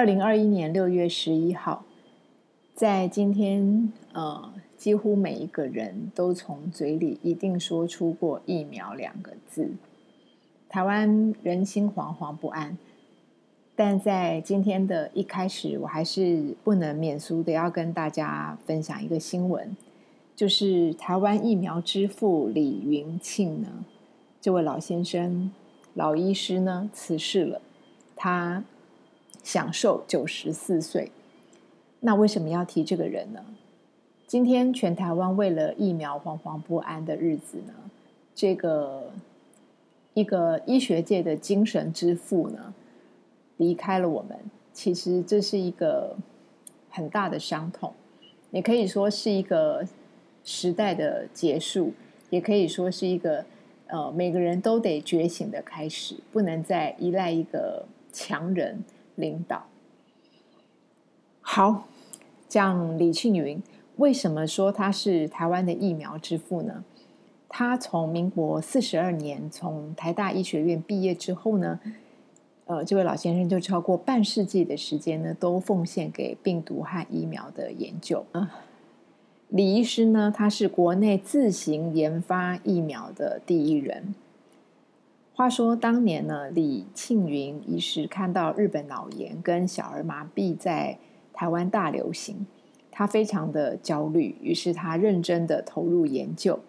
二零二一年六月十一号，在今天，呃，几乎每一个人都从嘴里一定说出过“疫苗”两个字。台湾人心惶惶不安，但在今天的一开始，我还是不能免俗的要跟大家分享一个新闻，就是台湾疫苗之父李云庆呢，这位老先生、老医师呢辞世了，他。享受九十四岁，那为什么要提这个人呢？今天全台湾为了疫苗惶惶不安的日子呢，这个一个医学界的精神之父呢，离开了我们。其实这是一个很大的伤痛，也可以说是一个时代的结束，也可以说是一个呃每个人都得觉醒的开始，不能再依赖一个强人。领导好，讲李庆云为什么说他是台湾的疫苗之父呢？他从民国四十二年从台大医学院毕业之后呢，呃，这位老先生就超过半世纪的时间呢，都奉献给病毒和疫苗的研究。李医师呢，他是国内自行研发疫苗的第一人。话说当年呢，李庆云医师看到日本脑炎跟小儿麻痹在台湾大流行，他非常的焦虑，于是他认真的投入研究。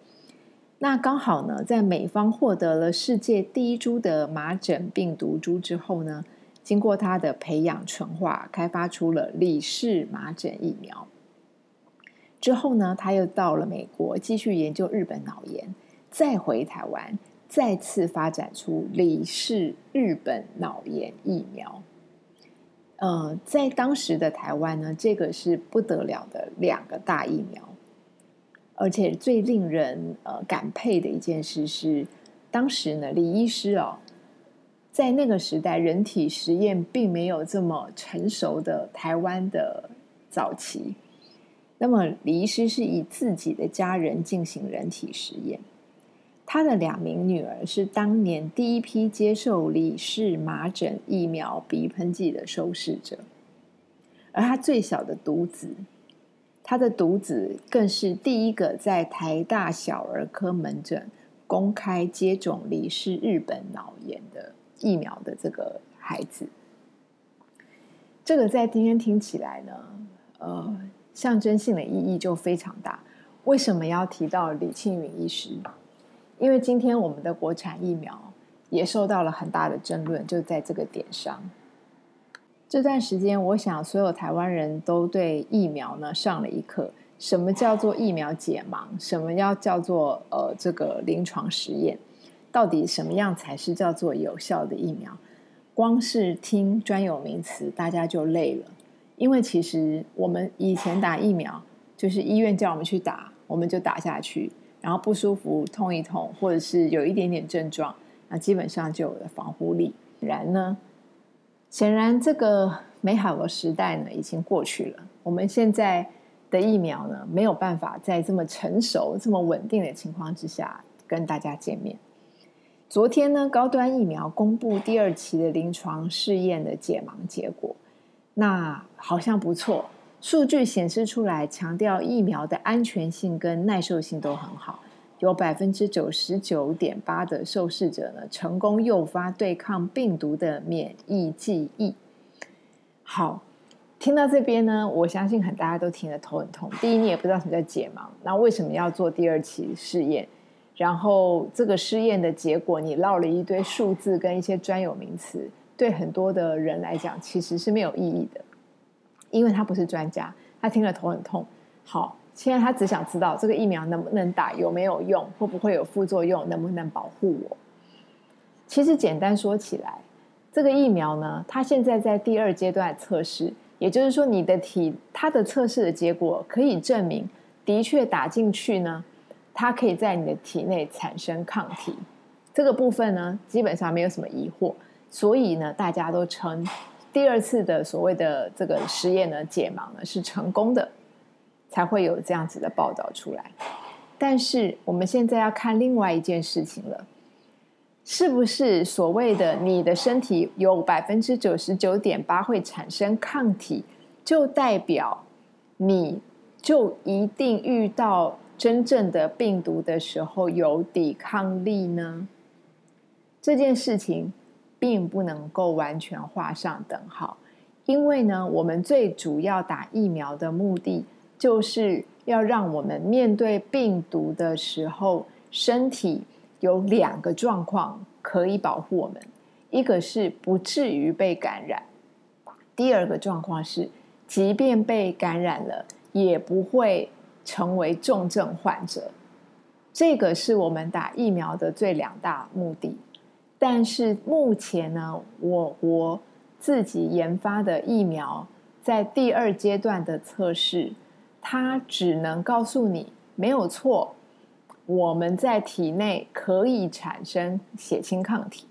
那刚好呢，在美方获得了世界第一株的麻疹病毒株之后呢，经过他的培养纯化，开发出了李氏麻疹疫苗。之后呢，他又到了美国继续研究日本脑炎，再回台湾。再次发展出李氏日本脑炎疫苗，呃，在当时的台湾呢，这个是不得了的两个大疫苗，而且最令人呃感佩的一件事是，当时呢，李医师哦，在那个时代，人体实验并没有这么成熟的台湾的早期，那么李医师是以自己的家人进行人体实验。他的两名女儿是当年第一批接受李氏麻疹疫苗鼻喷剂的受试者，而他最小的独子，他的独子更是第一个在台大小儿科门诊公开接种李氏日本脑炎的疫苗的这个孩子。这个在今天听起来呢，呃，象征性的意义就非常大。为什么要提到李庆云医师？因为今天我们的国产疫苗也受到了很大的争论，就在这个点上。这段时间，我想所有台湾人都对疫苗呢上了一课：什么叫做疫苗解盲？什么要叫做呃这个临床实验？到底什么样才是叫做有效的疫苗？光是听专有名词，大家就累了。因为其实我们以前打疫苗，就是医院叫我们去打，我们就打下去。然后不舒服，痛一痛，或者是有一点点症状，那基本上就有了防护力。然呢，显然这个美好的时代呢已经过去了。我们现在的疫苗呢没有办法在这么成熟、这么稳定的情况之下跟大家见面。昨天呢，高端疫苗公布第二期的临床试验的解盲结果，那好像不错。数据显示出来，强调疫苗的安全性跟耐受性都很好，有百分之九十九点八的受试者呢成功诱发对抗病毒的免疫记忆。好，听到这边呢，我相信很大家都听得头很痛。第一，你也不知道什么叫解盲，那为什么要做第二期试验？然后这个试验的结果，你唠了一堆数字跟一些专有名词，对很多的人来讲，其实是没有意义的。因为他不是专家，他听了头很痛。好，现在他只想知道这个疫苗能不能打，有没有用，会不会有副作用，能不能保护我。其实简单说起来，这个疫苗呢，它现在在第二阶段测试，也就是说，你的体它的测试的结果可以证明，的确打进去呢，它可以在你的体内产生抗体。这个部分呢，基本上没有什么疑惑，所以呢，大家都称。第二次的所谓的这个实验呢，解盲呢是成功的，才会有这样子的报道出来。但是我们现在要看另外一件事情了，是不是所谓的你的身体有百分之九十九点八会产生抗体，就代表你就一定遇到真正的病毒的时候有抵抗力呢？这件事情并不能够完全画上等号，因为呢，我们最主要打疫苗的目的就是要让我们面对病毒的时候，身体有两个状况可以保护我们：一个是不至于被感染；第二个状况是，即便被感染了，也不会成为重症患者。这个是我们打疫苗的最两大目的。但是目前呢，我国自己研发的疫苗在第二阶段的测试，它只能告诉你没有错，我们在体内可以产生血清抗体，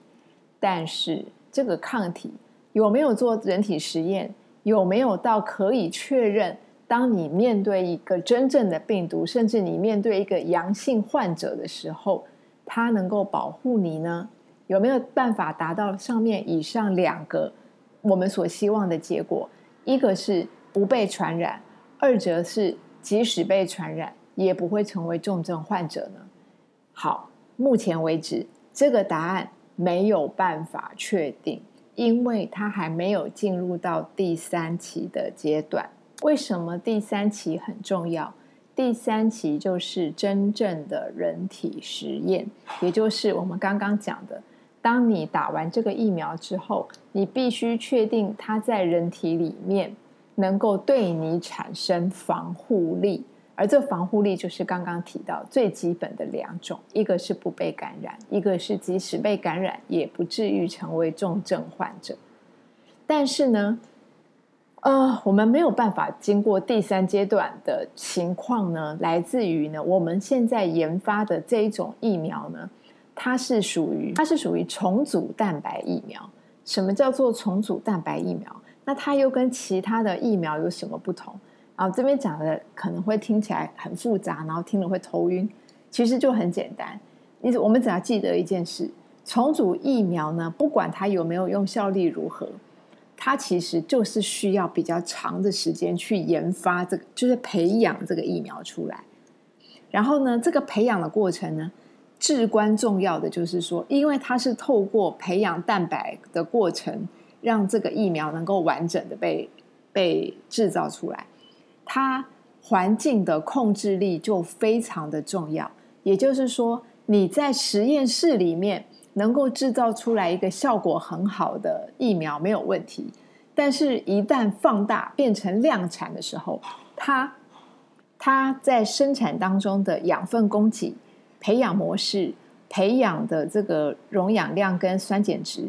但是这个抗体有没有做人体实验，有没有到可以确认，当你面对一个真正的病毒，甚至你面对一个阳性患者的时候，它能够保护你呢？有没有办法达到上面以上两个我们所希望的结果？一个是不被传染，二则是即使被传染也不会成为重症患者呢？好，目前为止这个答案没有办法确定，因为它还没有进入到第三期的阶段。为什么第三期很重要？第三期就是真正的人体实验，也就是我们刚刚讲的。当你打完这个疫苗之后，你必须确定它在人体里面能够对你产生防护力，而这防护力就是刚刚提到最基本的两种：一个是不被感染，一个是即使被感染也不至于成为重症患者。但是呢，呃，我们没有办法经过第三阶段的情况呢，来自于呢我们现在研发的这一种疫苗呢。它是属于它是属于重组蛋白疫苗。什么叫做重组蛋白疫苗？那它又跟其他的疫苗有什么不同？然后这边讲的可能会听起来很复杂，然后听了会头晕。其实就很简单，你我们只要记得一件事：重组疫苗呢，不管它有没有用效力如何，它其实就是需要比较长的时间去研发这个，就是培养这个疫苗出来。然后呢，这个培养的过程呢？至关重要的就是说，因为它是透过培养蛋白的过程，让这个疫苗能够完整的被被制造出来，它环境的控制力就非常的重要。也就是说，你在实验室里面能够制造出来一个效果很好的疫苗没有问题，但是一旦放大变成量产的时候，它它在生产当中的养分供给。培养模式、培养的这个溶氧量跟酸碱值，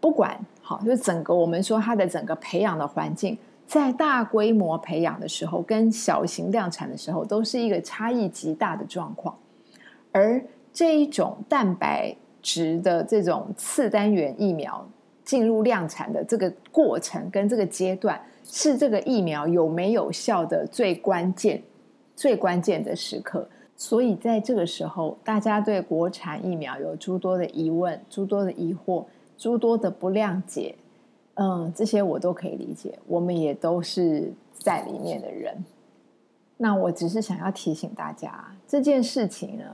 不管好，就整个我们说它的整个培养的环境，在大规模培养的时候跟小型量产的时候，都是一个差异极大的状况。而这一种蛋白质的这种次单元疫苗进入量产的这个过程跟这个阶段，是这个疫苗有没有效的最关键、最关键的时刻。所以在这个时候，大家对国产疫苗有诸多的疑问、诸多的疑惑、诸多的不谅解，嗯，这些我都可以理解。我们也都是在里面的人。那我只是想要提醒大家，这件事情呢，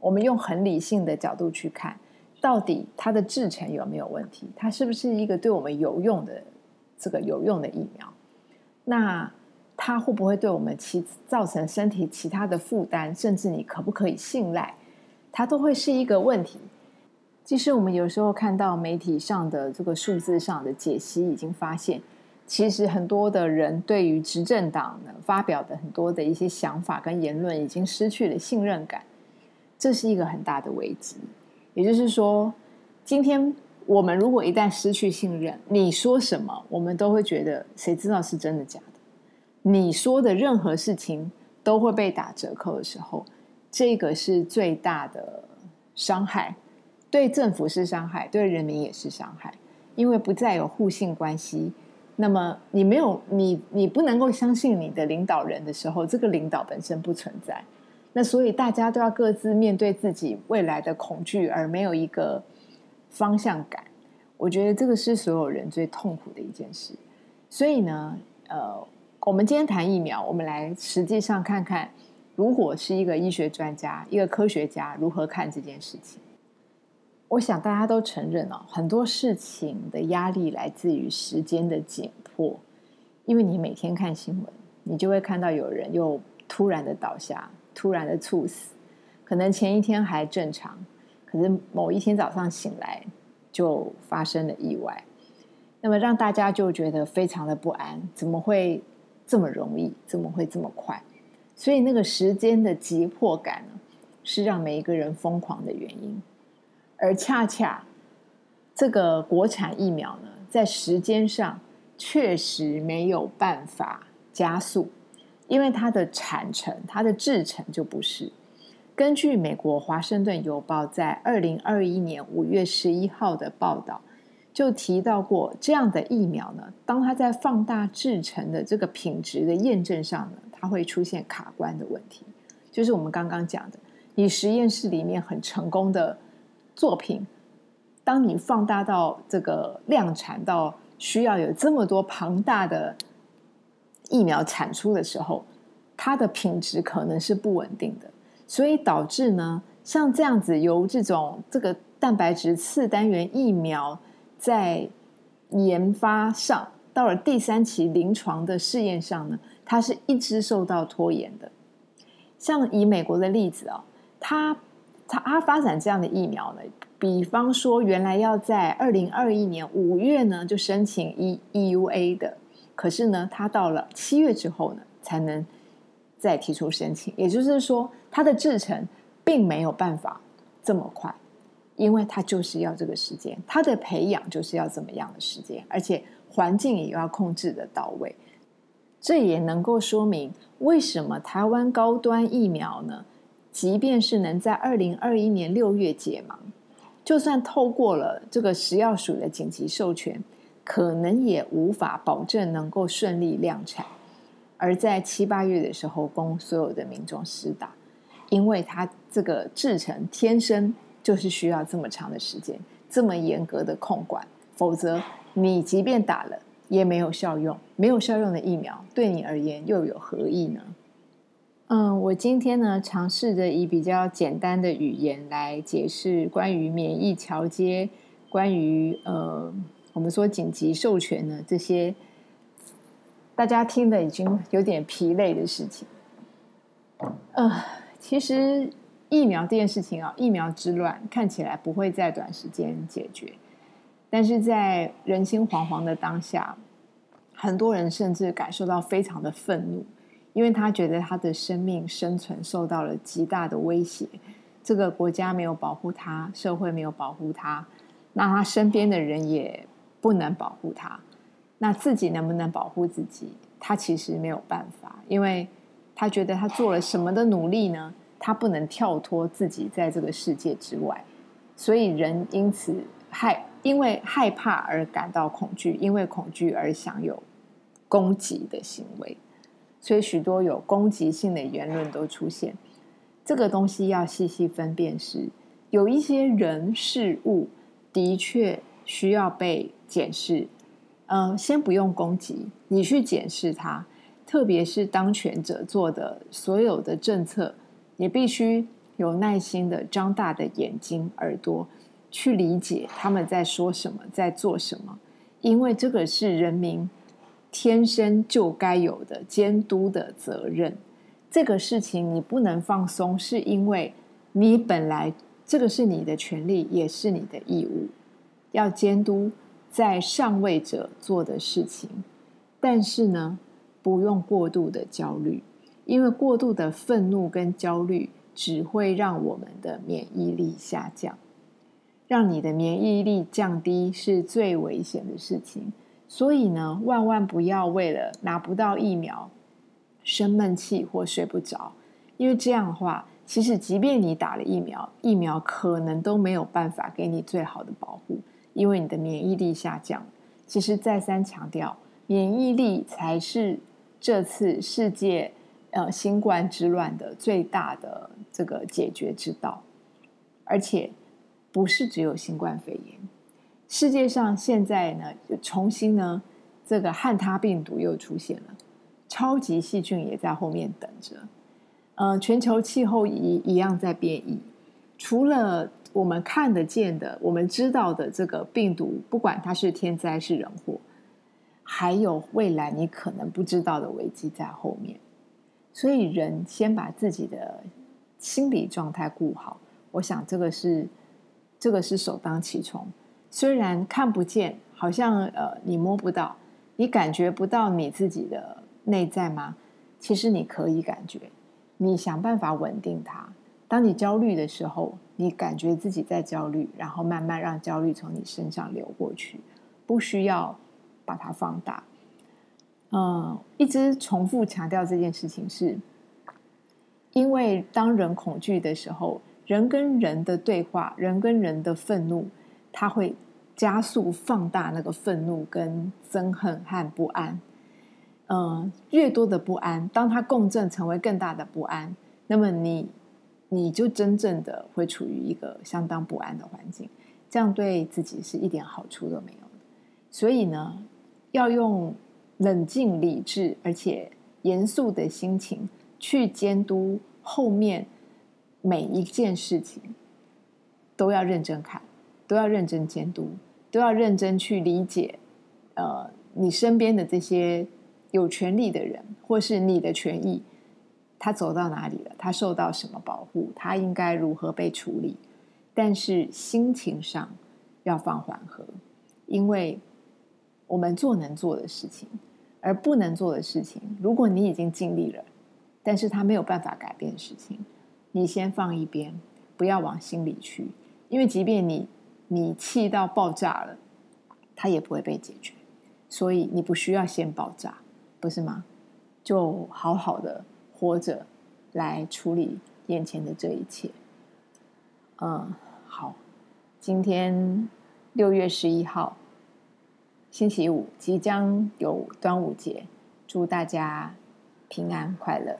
我们用很理性的角度去看，到底它的制成有没有问题？它是不是一个对我们有用的这个有用的疫苗？那。它会不会对我们其造成身体其他的负担，甚至你可不可以信赖，它都会是一个问题。即使我们有时候看到媒体上的这个数字上的解析，已经发现，其实很多的人对于执政党呢发表的很多的一些想法跟言论，已经失去了信任感，这是一个很大的危机。也就是说，今天我们如果一旦失去信任，你说什么，我们都会觉得，谁知道是真的假的？你说的任何事情都会被打折扣的时候，这个是最大的伤害，对政府是伤害，对人民也是伤害，因为不再有互信关系。那么你没有你你不能够相信你的领导人的时候，这个领导本身不存在。那所以大家都要各自面对自己未来的恐惧，而没有一个方向感。我觉得这个是所有人最痛苦的一件事。所以呢，呃，我们今天谈疫苗，我们来实际上看看，如果是一个医学专家、一个科学家如何看这件事情。我想大家都承认哦，很多事情的压力来自于时间的紧迫，因为你每天看新闻，你就会看到有人又突然的倒下，突然的猝死，可能前一天还正常，可是某一天早上醒来就发生了意外，那么让大家就觉得非常的不安，怎么会这么容易？怎么会这么快？所以那个时间的急迫感呢，是让每一个人疯狂的原因。而恰恰，这个国产疫苗呢，在时间上确实没有办法加速，因为它的产程、它的制程就不是。根据美国《华盛顿邮报》在二零二一年五月十一号的报道，就提到过这样的疫苗呢，当它在放大制成的这个品质的验证上呢，它会出现卡关的问题，就是我们刚刚讲的，你实验室里面很成功的。作品，当你放大到这个量产到需要有这么多庞大的疫苗产出的时候，它的品质可能是不稳定的，所以导致呢，像这样子由这种这个蛋白质次单元疫苗在研发上到了第三期临床的试验上呢，它是一直受到拖延的。像以美国的例子啊，它。它它发展这样的疫苗呢，比方说原来要在二零二一年五月呢就申请 E EUA 的，可是呢，它到了七月之后呢才能再提出申请，也就是说，它的制程并没有办法这么快，因为它就是要这个时间，它的培养就是要怎么样的时间，而且环境也要控制的到位，这也能够说明为什么台湾高端疫苗呢？即便是能在二零二一年六月解盲，就算透过了这个食药署的紧急授权，可能也无法保证能够顺利量产，而在七八月的时候供所有的民众施打，因为它这个制成天生就是需要这么长的时间，这么严格的控管，否则你即便打了也没有效用，没有效用的疫苗对你而言又有何意呢？嗯，我今天呢，尝试着以比较简单的语言来解释关于免疫桥接，关于呃，我们说紧急授权呢这些，大家听的已经有点疲累的事情。呃，其实疫苗这件事情啊，疫苗之乱看起来不会在短时间解决，但是在人心惶惶的当下，很多人甚至感受到非常的愤怒。因为他觉得他的生命生存受到了极大的威胁，这个国家没有保护他，社会没有保护他，那他身边的人也不能保护他，那自己能不能保护自己？他其实没有办法，因为他觉得他做了什么的努力呢？他不能跳脱自己在这个世界之外，所以人因此害，因为害怕而感到恐惧，因为恐惧而享有攻击的行为。所以许多有攻击性的言论都出现，这个东西要细细分辨。是有一些人事物的确需要被检视。嗯，先不用攻击，你去检视它。特别是当权者做的所有的政策，也必须有耐心的张大的眼睛、耳朵去理解他们在说什么，在做什么，因为这个是人民。天生就该有的监督的责任，这个事情你不能放松，是因为你本来这个是你的权利，也是你的义务，要监督在上位者做的事情。但是呢，不用过度的焦虑，因为过度的愤怒跟焦虑只会让我们的免疫力下降，让你的免疫力降低是最危险的事情。所以呢，万万不要为了拿不到疫苗生闷气或睡不着，因为这样的话，其实即便你打了疫苗，疫苗可能都没有办法给你最好的保护，因为你的免疫力下降。其实再三强调，免疫力才是这次世界呃新冠之乱的最大的这个解决之道，而且不是只有新冠肺炎，世界上现在呢，重新呢，这个汉他病毒又出现了，超级细菌也在后面等着。呃，全球气候一一样在变异。除了我们看得见的、我们知道的这个病毒，不管它是天灾是人祸，还有未来你可能不知道的危机在后面。所以，人先把自己的心理状态顾好，我想这个是。这个是首当其冲，虽然看不见，好像呃你摸不到，你感觉不到你自己的内在吗？其实你可以感觉，你想办法稳定它。当你焦虑的时候，你感觉自己在焦虑，然后慢慢让焦虑从你身上流过去，不需要把它放大。嗯，一直重复强调这件事情，是因为当人恐惧的时候。人跟人的对话，人跟人的愤怒，它会加速放大那个愤怒、跟憎恨和不安。嗯，越多的不安，当它共振成为更大的不安，那么你你就真正的会处于一个相当不安的环境，这样对自己是一点好处都没有。所以呢，要用冷静、理智而且严肃的心情去监督后面。每一件事情都要认真看，都要认真监督，都要认真去理解。呃，你身边的这些有权利的人，或是你的权益，他走到哪里了？他受到什么保护？他应该如何被处理？但是心情上要放缓和，因为我们做能做的事情，而不能做的事情，如果你已经尽力了，但是他没有办法改变的事情。你先放一边，不要往心里去，因为即便你你气到爆炸了，它也不会被解决，所以你不需要先爆炸，不是吗？就好好的活着来处理眼前的这一切。嗯，好，今天六月十一号，星期五，即将有端午节，祝大家平安快乐。